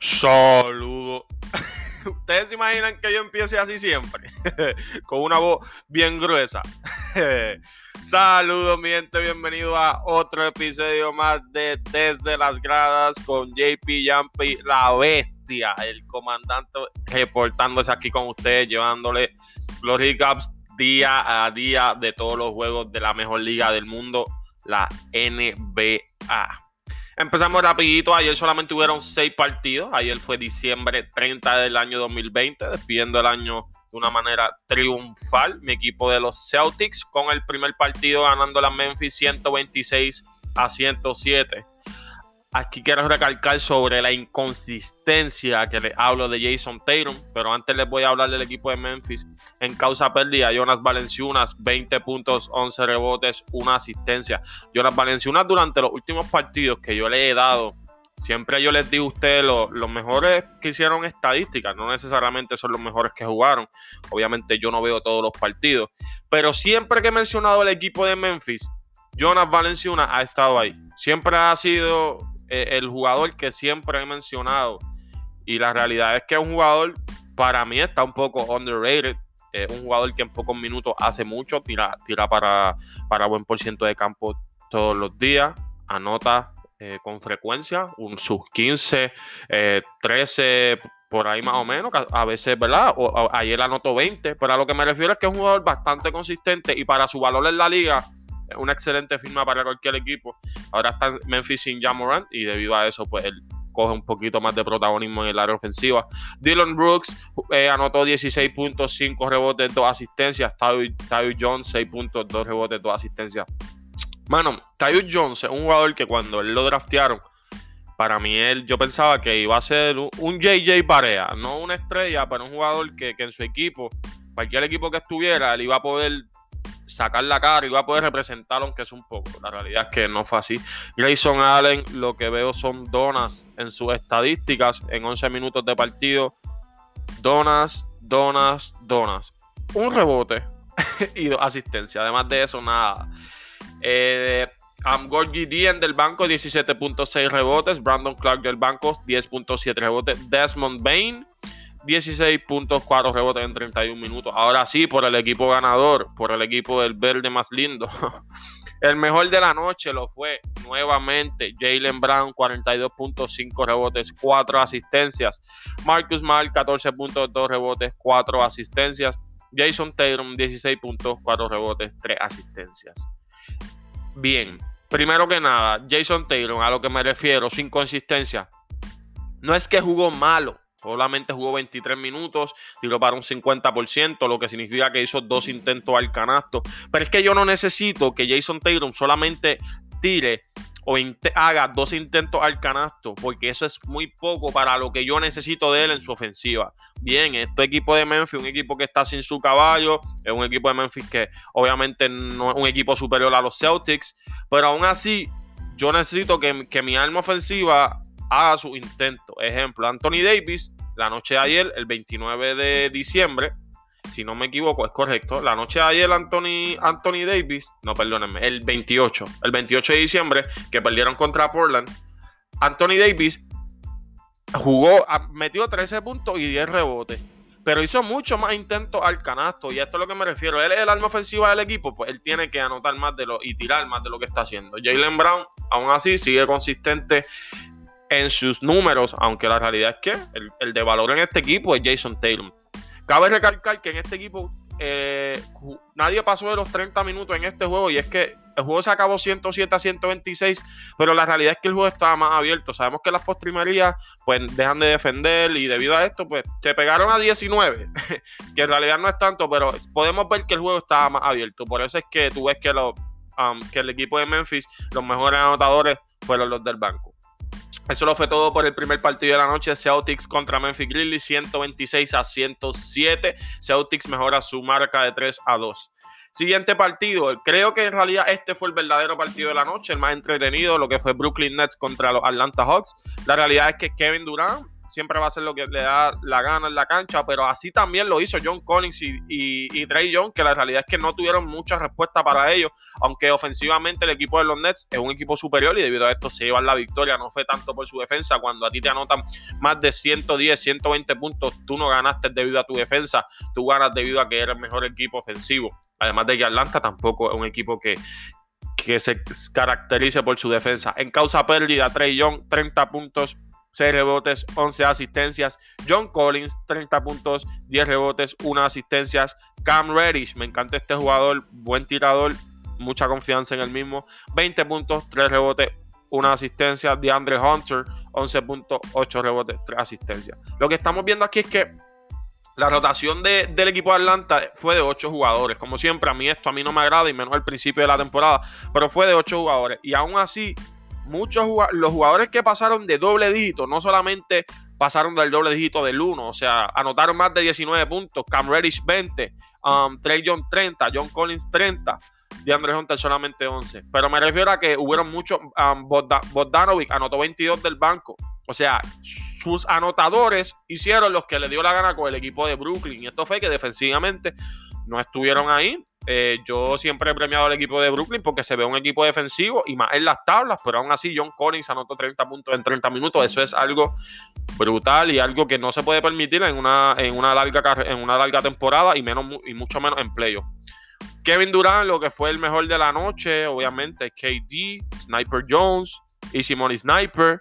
Saludos. Ustedes se imaginan que yo empiece así siempre, con una voz bien gruesa. Saludos, mi gente, bienvenido a otro episodio más de Desde las Gradas con JP Yampi, la bestia, el comandante reportándose aquí con ustedes, llevándole los recaps día a día de todos los juegos de la mejor liga del mundo, la NBA. Empezamos rapidito, ayer solamente hubieron seis partidos, ayer fue diciembre 30 del año 2020, despidiendo el año de una manera triunfal, mi equipo de los Celtics con el primer partido ganando la Memphis 126 a 107. Aquí quiero recalcar sobre la inconsistencia que les hablo de Jason Tatum, pero antes les voy a hablar del equipo de Memphis. En causa perdida, Jonas Valenciunas, 20 puntos, 11 rebotes, una asistencia. Jonas Valenciunas durante los últimos partidos que yo le he dado, siempre yo les digo a ustedes los mejores que hicieron estadísticas, no necesariamente son los mejores que jugaron. Obviamente yo no veo todos los partidos, pero siempre que he mencionado el equipo de Memphis, Jonas Valenciunas ha estado ahí. Siempre ha sido eh, el jugador que siempre he mencionado. Y la realidad es que es un jugador, para mí está un poco underrated. Es un jugador que en pocos minutos hace mucho, tira, tira para, para buen por ciento de campo todos los días, anota eh, con frecuencia, un sus 15, 13, eh, por ahí más o menos, a veces, ¿verdad? O, ayer anotó 20, pero a lo que me refiero es que es un jugador bastante consistente y para su valor en la liga una excelente firma para cualquier equipo. Ahora está Memphis sin Jamoran y debido a eso, pues él coge un poquito más de protagonismo en el área ofensiva. Dylan Brooks eh, anotó 16 puntos, 5 rebotes, 2 asistencias. Tyus Jones, 6 puntos, 2 rebotes, 2 asistencias. Mano, Tyus Jones es un jugador que cuando él lo draftearon, para mí él, yo pensaba que iba a ser un, JJ Parea, no una estrella, pero un jugador que, que en su equipo, cualquier equipo que estuviera, él iba a poder sacar la cara y va a poder representar aunque es un poco. La realidad es que no fue así. Grayson Allen, lo que veo son donas en sus estadísticas en 11 minutos de partido. Donas, donas, donas. Un rebote y dos asistencias. Además de eso, nada. Eh, Gorgie Dien del banco, 17.6 rebotes. Brandon Clark del banco, 10.7 rebotes. Desmond Bain, 16 puntos, 4 rebotes en 31 minutos. Ahora sí, por el equipo ganador, por el equipo del verde más lindo. El mejor de la noche lo fue nuevamente Jalen Brown, 42.5 rebotes, 4 asistencias. Marcus Mal, 14 puntos, 2 rebotes, 4 asistencias. Jason Tatum, 16 puntos, 4 rebotes, 3 asistencias. Bien, primero que nada, Jason Tatum, a lo que me refiero, sin consistencia. No es que jugó malo, Solamente jugó 23 minutos, tiró para un 50%, lo que significa que hizo dos intentos al canasto. Pero es que yo no necesito que Jason Tatum solamente tire o haga dos intentos al canasto, porque eso es muy poco para lo que yo necesito de él en su ofensiva. Bien, este equipo de Memphis, un equipo que está sin su caballo, es un equipo de Memphis que obviamente no es un equipo superior a los Celtics, pero aún así yo necesito que, que mi arma ofensiva haga su intento. Ejemplo, Anthony Davis, la noche de ayer, el 29 de diciembre, si no me equivoco, es correcto. La noche de ayer, Anthony, Anthony Davis, no, perdónenme, el 28, el 28 de diciembre, que perdieron contra Portland, Anthony Davis jugó, metió 13 puntos y 10 rebotes. Pero hizo mucho más intentos al canasto. Y esto es lo que me refiero. Él es el arma ofensiva del equipo. Pues él tiene que anotar más de lo y tirar más de lo que está haciendo. Jalen Brown, aún así, sigue consistente en sus números, aunque la realidad es que el, de valor en este equipo es Jason Taylor. Cabe recalcar que en este equipo eh, nadie pasó de los 30 minutos en este juego y es que el juego se acabó 107 a 126, pero la realidad es que el juego estaba más abierto. Sabemos que las postrimerías pues dejan de defender y debido a esto pues se pegaron a 19, que en realidad no es tanto, pero podemos ver que el juego estaba más abierto. Por eso es que tú ves que, lo, um, que el equipo de Memphis, los mejores anotadores fueron los del banco. Eso lo fue todo por el primer partido de la noche. Celtics contra Memphis Grizzlies, 126 a 107. Celtics mejora su marca de 3 a 2. Siguiente partido, creo que en realidad este fue el verdadero partido de la noche, el más entretenido, lo que fue Brooklyn Nets contra los Atlanta Hawks. La realidad es que Kevin Durant siempre va a hacer lo que le da la gana en la cancha, pero así también lo hizo John Collins y, y, Trey Young, que la realidad es que no tuvieron mucha respuesta para ellos, aunque ofensivamente el equipo de los Nets es un equipo superior y debido a esto se llevan la victoria, no fue tanto por su defensa, cuando a ti te anotan más de 110, 120 puntos, tú no ganaste debido a tu defensa, tú ganas debido a que eres el mejor equipo ofensivo. Además de que Atlanta tampoco es un equipo que, que se caracterice por su defensa. En causa pérdida, Trey Young, 30 puntos, 6 rebotes, 11 asistencias. John Collins, 30 puntos, 10 rebotes, 1 asistencias. Cam Reddish, me encanta este jugador, buen tirador, mucha confianza en el mismo. 20 puntos, 3 rebotes, 1 asistencia. DeAndre Hunter, 11 puntos, 8 rebotes, 3 asistencias. Lo que estamos viendo aquí es que la rotación del equipo de Atlanta fue de 8 jugadores. Como siempre, a mí esto a mí no me agrada y menos al principio de la temporada, pero fue de 8 jugadores. Y aún así, muchos los jugadores que pasaron de doble dígito, no solamente pasaron del doble dígito del 1, o sea, anotaron más de 19 puntos, Cam Reddish 20, um, Trey John 30, John Collins 30, DeAndre Hunter solamente 11. Pero me refiero a que hubieron muchos, um, Bogdanovic anotó 22 del banco, o sea, sus anotadores hicieron los que le dio la gana con el equipo de Brooklyn. Y esto fue que defensivamente no estuvieron ahí. Eh, yo siempre he premiado al equipo de Brooklyn porque se ve un equipo defensivo y más en las tablas, pero aún así John Collins anotó 30 puntos en 30 minutos. Eso es algo brutal y algo que no se puede permitir en una, en una, larga, en una larga temporada y, menos, y mucho menos en playoff. Kevin Durant, lo que fue el mejor de la noche, obviamente, KD, Sniper Jones, y Simone Sniper.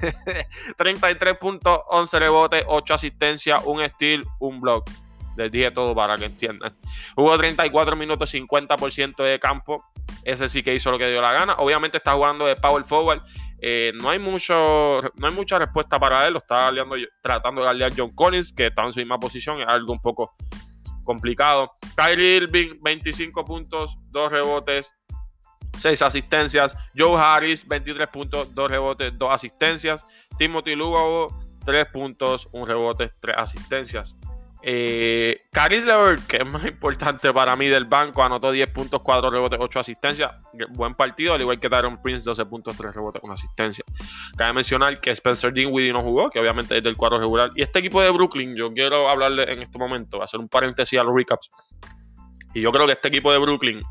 33 puntos, 11 rebotes, 8 asistencias, un steal, un block. Les dije todo para que entiendan. Hubo 34 minutos, 50% de campo. Ese sí que hizo lo que dio la gana. Obviamente está jugando de power forward. Eh, no, hay mucho, no hay mucha respuesta para él. Lo está tratando de aliar John Collins, que está en su misma posición. Es algo un poco complicado. Kyrie Irving, 25 puntos, 2 rebotes, 6 asistencias. Joe Harris, 23 puntos, 2 rebotes, 2 asistencias. Timothy Lugo, 3 puntos, 1 rebote, 3 asistencias. Eh, Caris Levert, que es más importante para mí del banco, anotó 10 puntos, 4 rebotes, 8 asistencias. Buen partido, al igual que Tyron Prince, 12 puntos, 3 rebotes, 1 asistencia. Cabe mencionar que Spencer Dinwiddie no jugó, que obviamente es del cuadro regular. Y este equipo de Brooklyn, yo quiero hablarle en este momento, hacer un paréntesis a los recaps. Y yo creo que este equipo de Brooklyn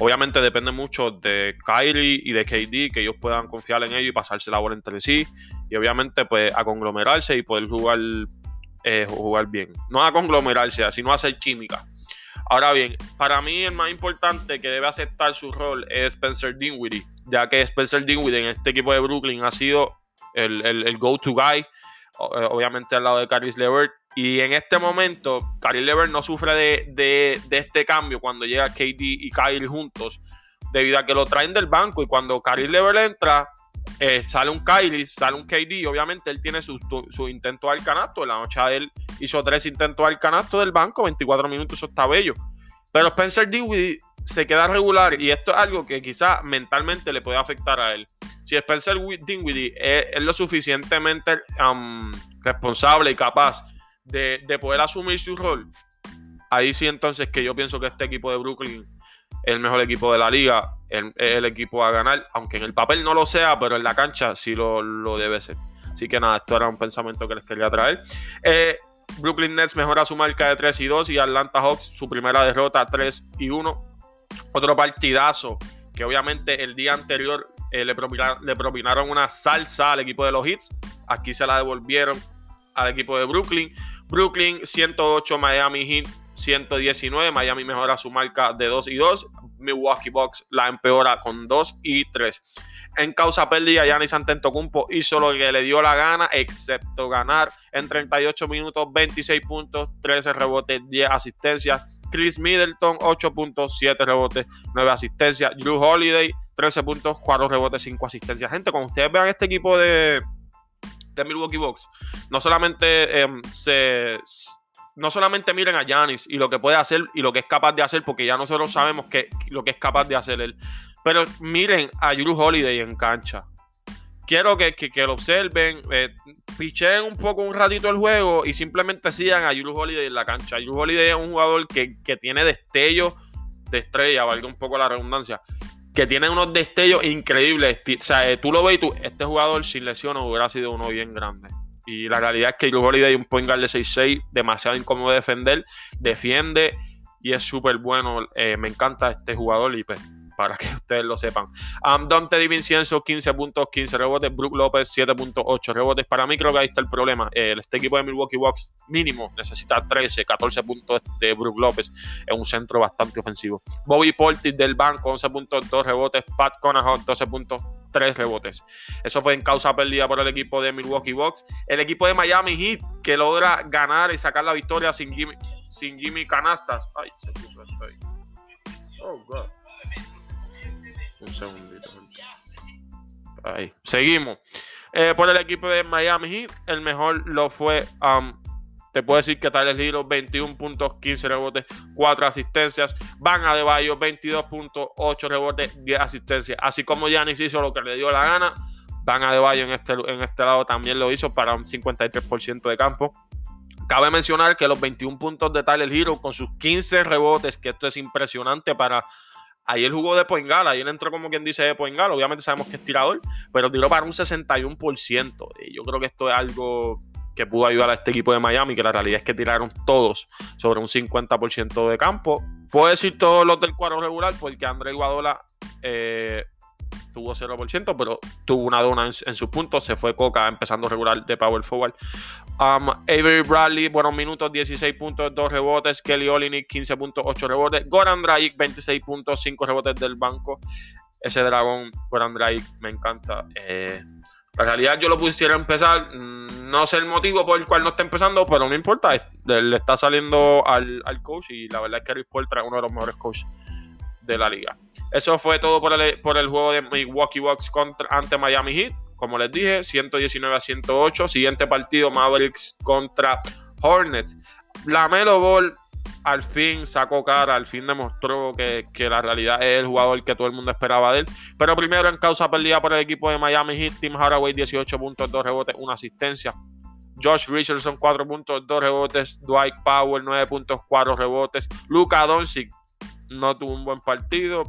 Obviamente depende mucho de Kyrie y de KD, que ellos puedan confiar en ellos y pasarse la bola entre sí. Y obviamente, pues, a conglomerarse y poder jugar, eh, jugar bien. No a conglomerarse, sino a hacer química. Ahora bien, para mí el más importante que debe aceptar su rol es Spencer Dinwiddie, ya que Spencer Dinwiddie en este equipo de Brooklyn ha sido el, el go-to guy, eh, obviamente al lado de Caris Levert, y en este momento, Kyrie Lever no sufre de, este cambio cuando llega KD y Kyrie juntos, debido a que lo traen del banco. Y cuando Kyrie Lever entra, eh, sale un Kyrie, sale un KD. Obviamente, él tiene su, intento al canasto. la noche él hizo tres intentos al canasto del banco, 24 minutos, eso está bello. Pero Spencer Dinwiddie se queda regular y esto es algo que quizá mentalmente le puede afectar a él. Si Spencer Dinwiddie es, lo suficientemente um, responsable y capaz de, poder asumir su rol, ahí sí entonces que yo pienso que este equipo de Brooklyn el mejor equipo de la liga, es el, equipo a ganar, aunque en el papel no lo sea, pero en la cancha sí lo, debe ser. Así que nada, esto era un pensamiento que les quería traer. Eh, Brooklyn Nets mejora su marca de 3 y 2 y Atlanta Hawks su primera derrota 3 y 1. Otro partidazo que obviamente el día anterior eh, le, le propinaron una salsa al equipo de los Hits. Aquí se la devolvieron al equipo de Brooklyn. Brooklyn 108, Miami Heat 119. Miami mejora su marca de 2 y 2. Milwaukee Bucks la empeora con 2 y 3. En causa pérdida, Giannis Antetokounmpo hizo lo que le dio la gana, excepto ganar en 38 minutos, 26 puntos, 13 rebotes, 10 asistencias. Chris Middleton, 8 puntos, 7 rebotes, 9 asistencias. Drew Holiday, 13 puntos, 4 rebotes, 5 asistencias. Gente, cuando ustedes vean este equipo de, de Milwaukee Bucks, no solamente em, se no solamente miren a Giannis y lo que puede hacer y lo que es capaz de hacer, porque ya nosotros sabemos que, lo que es capaz de hacer él, pero miren a Drew Holiday en cancha. Quiero que, lo observen, eh, picheen un poco un ratito el juego y simplemente sigan a Drew Holiday en la cancha. Drew Holiday es un jugador que, que tiene destello de estrella, valga un poco la redundancia que tiene unos destellos increíbles. O sea, eh, tú lo ves y tú, este jugador sin lesiones hubiera sido uno bien grande. Y la realidad es que Drew Holiday, un point guard de 6'6, demasiado incómodo de defender, defiende y es súper bueno. Eh, me encanta este jugador y pues para que ustedes lo sepan. Um, Dante DiVincenzo, 15 puntos, 15 rebotes. Brook López, 7.8 rebotes. Para mí creo que ahí está el problema. este equipo de Milwaukee Bucks mínimo necesita 13, 14 puntos de Brook López. Es un centro bastante ofensivo. Bobby Portis del banco, 11.2 rebotes. Pat Conahan, 12.3 rebotes. Eso fue en causa perdida por el equipo de Milwaukee Bucks. El equipo de Miami Heat que logra ganar y sacar la victoria sin Jimmy, sin Jimmy Canastas. Ay, se. Oh, God. Un segundito. Ahí. Seguimos. Eh, por el equipo de Miami Heat, el mejor lo fue. Um, te puedo decir que Tyler Hero, 21 puntos, 15 rebotes, 4 asistencias. Van a Deballo, 22.8 rebotes, 10 asistencias. Así como Giannis hizo lo que le dio la gana, Van a Deballo en este, en este lado también lo hizo para un 53% de campo. Cabe mencionar que los 21 puntos de Tyler Hero con sus 15 rebotes, que esto es impresionante para Ayer jugó de Poingal, ayer entró como quien dice de Poingal, obviamente sabemos que es tirador, pero tiró para un 61%. Y yo creo que esto es algo que pudo ayudar a este equipo de Miami, que la realidad es que tiraron todos sobre un 50% de campo. Puedo decir todos los del cuadro regular, porque André Guadola eh, tuvo 0%, pero tuvo una dona en, sus puntos. Se fue Coca empezando regular de Power Forward. Um, Avery Bradley, buenos minutos, 16 puntos, 2 rebotes. Kelly Olynyk, 15.8 rebotes. Goran Dragic, 26 puntos, 5 rebotes del banco. Ese dragón, Goran Dragic, me encanta. Eh, la realidad yo lo pusiera empezar. Mm, no sé el motivo por el cual no está empezando, pero no importa. Le está saliendo al, coach y la verdad es que Rick Paul trae uno de los mejores coaches de la liga. Eso fue todo por el, por el juego de Milwaukee Bucks contra, ante Miami Heat. Como les dije, 119 a 108. Siguiente partido, Mavericks contra Hornets. La Melo Ball al fin sacó cara, al fin demostró que, la realidad es el jugador que todo el mundo esperaba de él. Pero primero en causa perdida por el equipo de Miami Heat, Tim Hardaway 18 puntos, 2 rebotes, 1 asistencia. Josh Richardson 4 puntos, 2 rebotes. Dwight Powell 9 puntos, 4 rebotes. Luka Doncic no tuvo un buen partido.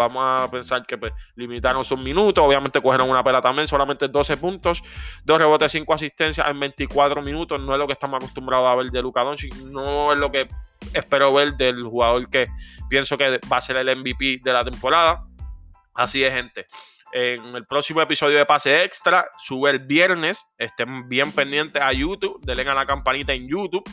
Vamos a pensar que pues, limitaron sus minutos. Obviamente cogieron una pela también, solamente 12 puntos, 2 rebotes, 5 asistencias en 24 minutos. No es lo que estamos acostumbrados a ver de Luka Doncic. No es lo que espero ver del jugador que pienso que va a ser el MVP de la temporada. Así es, gente. En el próximo episodio de Pase Extra, sube el viernes. Estén bien pendientes a YouTube. Denle a la campanita en YouTube.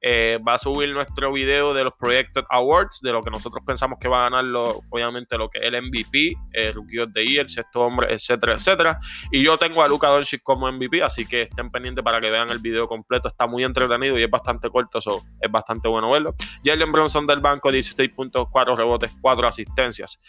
Eh, va a subir nuestro video de los Projected Awards, de lo que nosotros pensamos que va a ganar, obviamente, lo que el MVP, el Rookie of the Year, el sexto hombre, etcétera, etcétera. Y yo tengo a Luca Doncic como MVP, así que estén pendientes para que vean el video completo. Está muy entretenido y es bastante corto, so es bastante bueno verlo. Jalen Bronson del banco, 16.4 rebotes, 4 asistencias.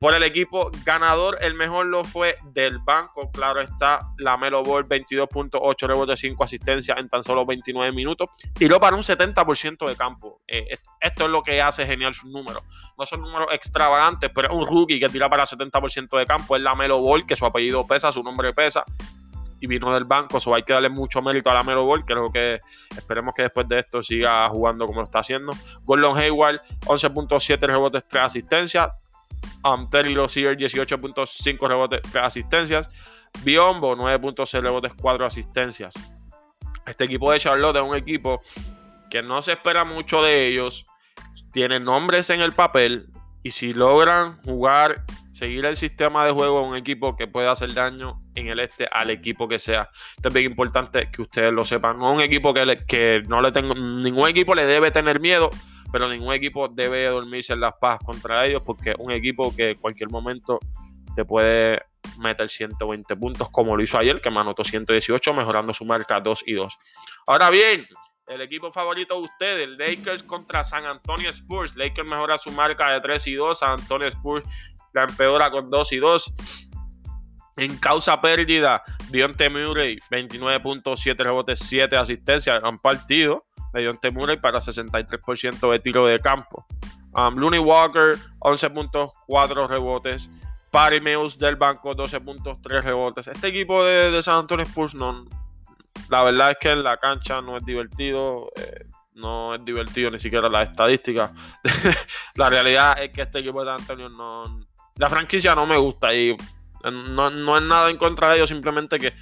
Por el equipo ganador, el mejor lo fue del banco. Claro está, la Melo Ball, 22.8 rebotes, 5 asistencias en tan solo 29 minutos. Tiró para un 70% de campo. Eh, esto es lo que hace genial sus números. No son números extravagantes, pero es un rookie que tira para 70% de campo. Es la Melo Ball, que su apellido pesa, su nombre pesa. Y vino del banco, eso hay que darle mucho mérito a la Melo Ball. Creo que esperemos que después de esto siga jugando como lo está haciendo. Gordon Hayward, 11.7 rebotes, 3 asistencias. Um, Terry Rozier 18.5 rebotes, 3 asistencias. Biombo 9.6 rebotes, 4 asistencias. Este equipo de Charlotte es un equipo que no se espera mucho de ellos. Tienen nombres en el papel. Y si logran jugar, seguir el sistema de juego, un equipo que pueda hacer daño en el este al equipo que sea. Esto es bien importante que ustedes lo sepan. No un equipo que, que no le tengo. Ningún equipo le debe tener miedo pero ningún equipo debe dormirse en las paz contra ellos porque un equipo que en cualquier momento te puede meter 120 puntos como lo hizo ayer, que me anotó 118, mejorando su marca 2 y 2. Ahora bien, el equipo favorito de ustedes, Lakers contra San Antonio Spurs. Lakers mejora su marca de 3 y 2, San Antonio Spurs la empeora con 2 y 2. En causa pérdida, Dionte Murray, 29.7 rebotes, 7 asistencias, han partido mediante Murray para 63% de tiro de campo. Um, Looney Walker, 11.4 rebotes. Patty Mills del banco, 12.3 rebotes. Este equipo de, San Antonio Spurs, la verdad es que en la cancha no es divertido. Eh, no es divertido ni siquiera la estadística. la realidad es que este equipo de San Antonio no. La franquicia no me gusta y no, no es nada en contra de ellos, simplemente que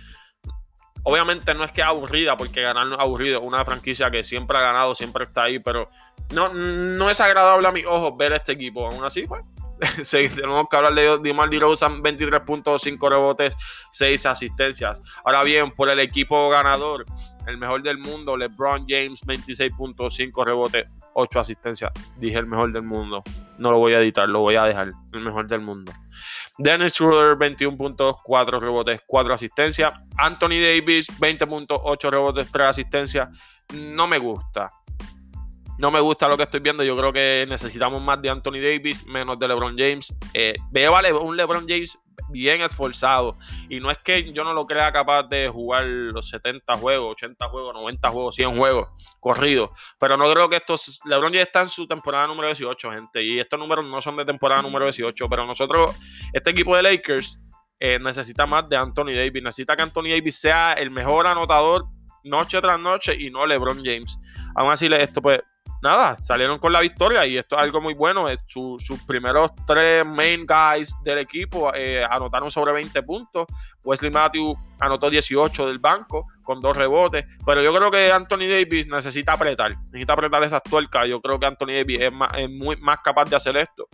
Obviamente no es que aburrida, porque ganar no es aburrido. Una franquicia que siempre ha ganado, siempre está ahí, pero no, no es agradable a mis ojos ver este equipo. Aún así, pues, tenemos que hablar de Dimar DeRozan, 23.5 rebotes, 6 asistencias. Ahora bien, por el equipo ganador, el mejor del mundo, LeBron James, 26.5 rebotes, 8 asistencias. Dije el mejor del mundo. No lo voy a editar, lo voy a dejar. El mejor del mundo. Dennis Schroeder, 21 puntos, 4 rebotes, 4 asistencias. Anthony Davis, 20 puntos, 8 rebotes, 3 asistencias. No me gusta. No me gusta lo que estoy viendo. Yo creo que necesitamos más de Anthony Davis, menos de LeBron James. Eh, veo a un LeBron James bien esforzado. Y no es que yo no lo crea capaz de jugar los 70 juegos, 80 juegos, 90 juegos, 100 juegos corridos. Pero no creo que estos. LeBron ya está en su temporada número 18, gente. Y estos números no son de temporada número 18. Pero nosotros, este equipo de Lakers, eh, necesita más de Anthony Davis. Necesita que Anthony Davis sea el mejor anotador noche tras noche y no LeBron James. Aún así, esto pues nada, salieron con la victoria y esto es algo muy bueno. sus primeros tres main guys del equipo eh, anotaron sobre 20 puntos. Wesley Matthews anotó 18 del banco con dos rebotes. Pero yo creo que Anthony Davis necesita apretar, necesita apretar esas tuercas. Yo creo que Anthony Davis es, más, muy, más capaz de hacer esto.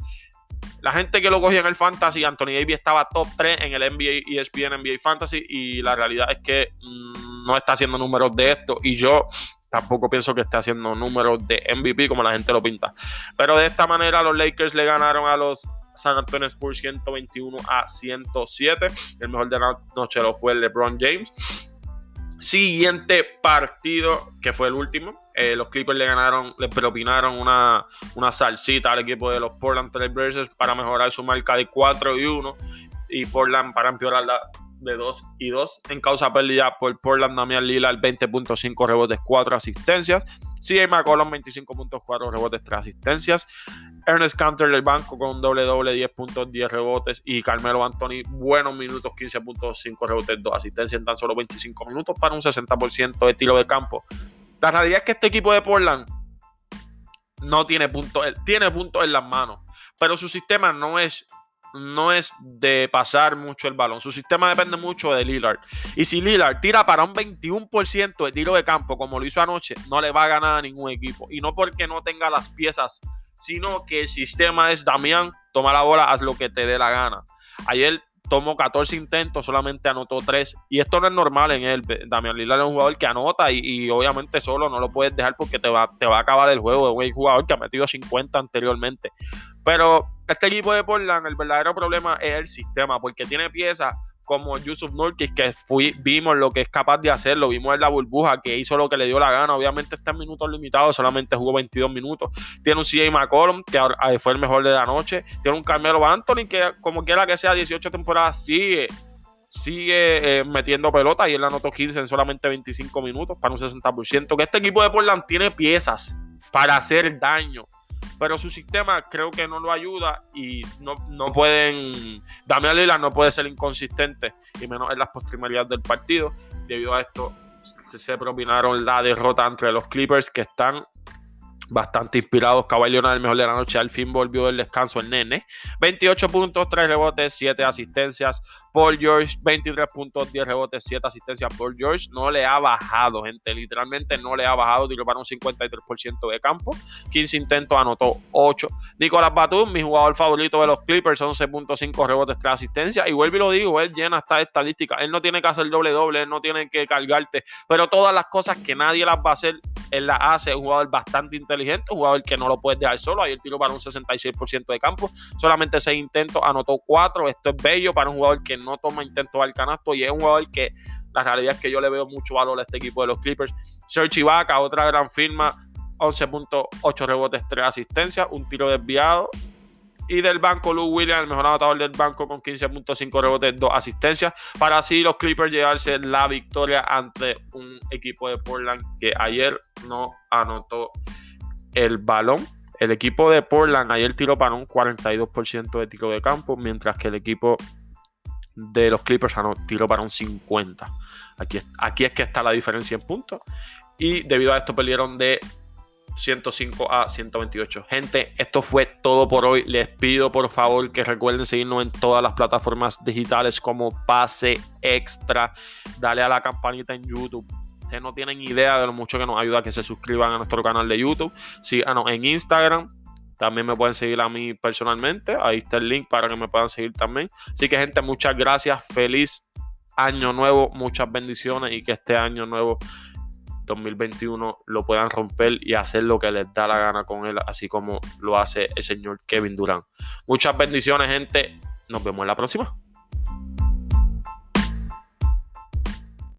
La gente que lo cogía en el Fantasy, Anthony Davis estaba top 3 en el NBA ESPN NBA Fantasy y la realidad es que mm, no está haciendo números de esto y yo tampoco pienso que esté haciendo números de MVP como la gente lo pinta. Pero de esta manera los Lakers le ganaron a los San Antonio Spurs 121 a 107. El mejor de la noche lo fue el LeBron James. Siguiente partido, que fue el último. Eh, los Clippers le ganaron, le propinaron una, una salsita al equipo de los Portland Trailblazers para mejorar su marca de 4 y 1. Y Portland para empeorar la de 2 y 2 en causa pérdida por Portland Damian Lillard 20.5 rebotes 4 asistencias. CJ McCollum 25.4 rebotes 3 asistencias. Ernest Cantor del banco con doble doble 10 puntos 10 rebotes. Y Carmelo Anthony buenos minutos 15.5 rebotes 2 asistencias en tan solo 25 minutos para un 60% de tiro de campo. La realidad es que este equipo de Portland no tiene puntos, tiene puntos en las manos, pero su sistema no es no es de pasar mucho el balón. Su sistema depende mucho de Lillard. Y si Lillard tira para un 21% de tiro de campo, como lo hizo anoche, no le va a ganar a ningún equipo. Y no porque no tenga las piezas, sino que el sistema es Damián, toma la bola, haz lo que te dé la gana. Ayer tomó 14 intentos, solamente anotó 3. Y esto no es normal en él. Damián Lillard es un jugador que anota y, obviamente solo no lo puedes dejar porque te va, te va a acabar el juego. Es un jugador que ha metido 50 anteriormente. Pero este equipo de Portland, el verdadero problema es el sistema, porque tiene piezas como Yusuf Nurkic, que vimos lo que es capaz de hacer, lo vimos en la burbuja, que hizo lo que le dio la gana. Obviamente está en minutos limitados, solamente jugó 22 minutos. Tiene un CJ McCollum, que fue el mejor de la noche. Tiene un Carmelo Anthony, que como quiera que sea, 18 temporadas, sigue sigue eh, metiendo pelota y él anotó 15 en solamente 25 minutos para un 60%. Que este equipo de Portland tiene piezas para hacer daño pero su sistema creo que no lo ayuda y no, no pueden, Damián Lillard no puede ser inconsistente y menos en las postrimerías del partido. Debido a esto se propinaron la derrota entre los Clippers que están bastante inspirados. Caballo el mejor de la noche, al fin volvió el descanso el nene. 28 puntos, 3 rebotes, 7 asistencias. Paul George, 23 puntos, 10 rebotes, 7 asistencias. Paul George no le ha bajado, gente. Literalmente no le ha bajado. Tiró para un 53% de campo. 15 intentos, anotó 8. Nicolás Batum, mi jugador favorito de los Clippers, 11.5 rebotes, 3 asistencias. Y vuelvo y lo digo, él llena esta estadística. Él no tiene que hacer doble doble, él no tiene que cargarte. Pero todas las cosas que nadie las va a hacer, él las hace. Es un jugador bastante inteligente, un jugador que no lo puedes dejar solo. Ayer tiró para un 66% de campo. Solamente 6 intentos, anotó 4. Esto es bello para un jugador que no toma intentos al canasto y es un jugador que la realidad es que yo le veo mucho valor a este equipo de los Clippers. Serge Ibaka, otra gran firma, 11.8 rebotes, 3 asistencias, un tiro desviado. Y del banco, Lou Williams, el mejor anotador del banco con 15.5 rebotes, 2 asistencias. Para así los Clippers llevarse la victoria ante un equipo de Portland que ayer no anotó el balón. El equipo de Portland ayer tiró para un 42% de tiro de campo, mientras que el equipo de los Clippers tiró para un 50. Aquí, aquí es que está la diferencia en puntos. Y debido a esto perdieron de 105 a 128. Gente, esto fue todo por hoy. Les pido por favor que recuerden seguirnos en todas las plataformas digitales como Pase Extra. Dale a la campanita en YouTube. Ustedes no tienen idea de lo mucho que nos ayuda que se suscriban a nuestro canal de YouTube. Síganos en Instagram. También me pueden seguir a mí personalmente. Ahí está el link para que me puedan seguir también. Así que gente, muchas gracias. Feliz año nuevo. Muchas bendiciones y que este año nuevo 2021 lo puedan romper y hacer lo que les da la gana con él, así como lo hace el señor Kevin Durant. Muchas bendiciones, gente. Nos vemos en la próxima.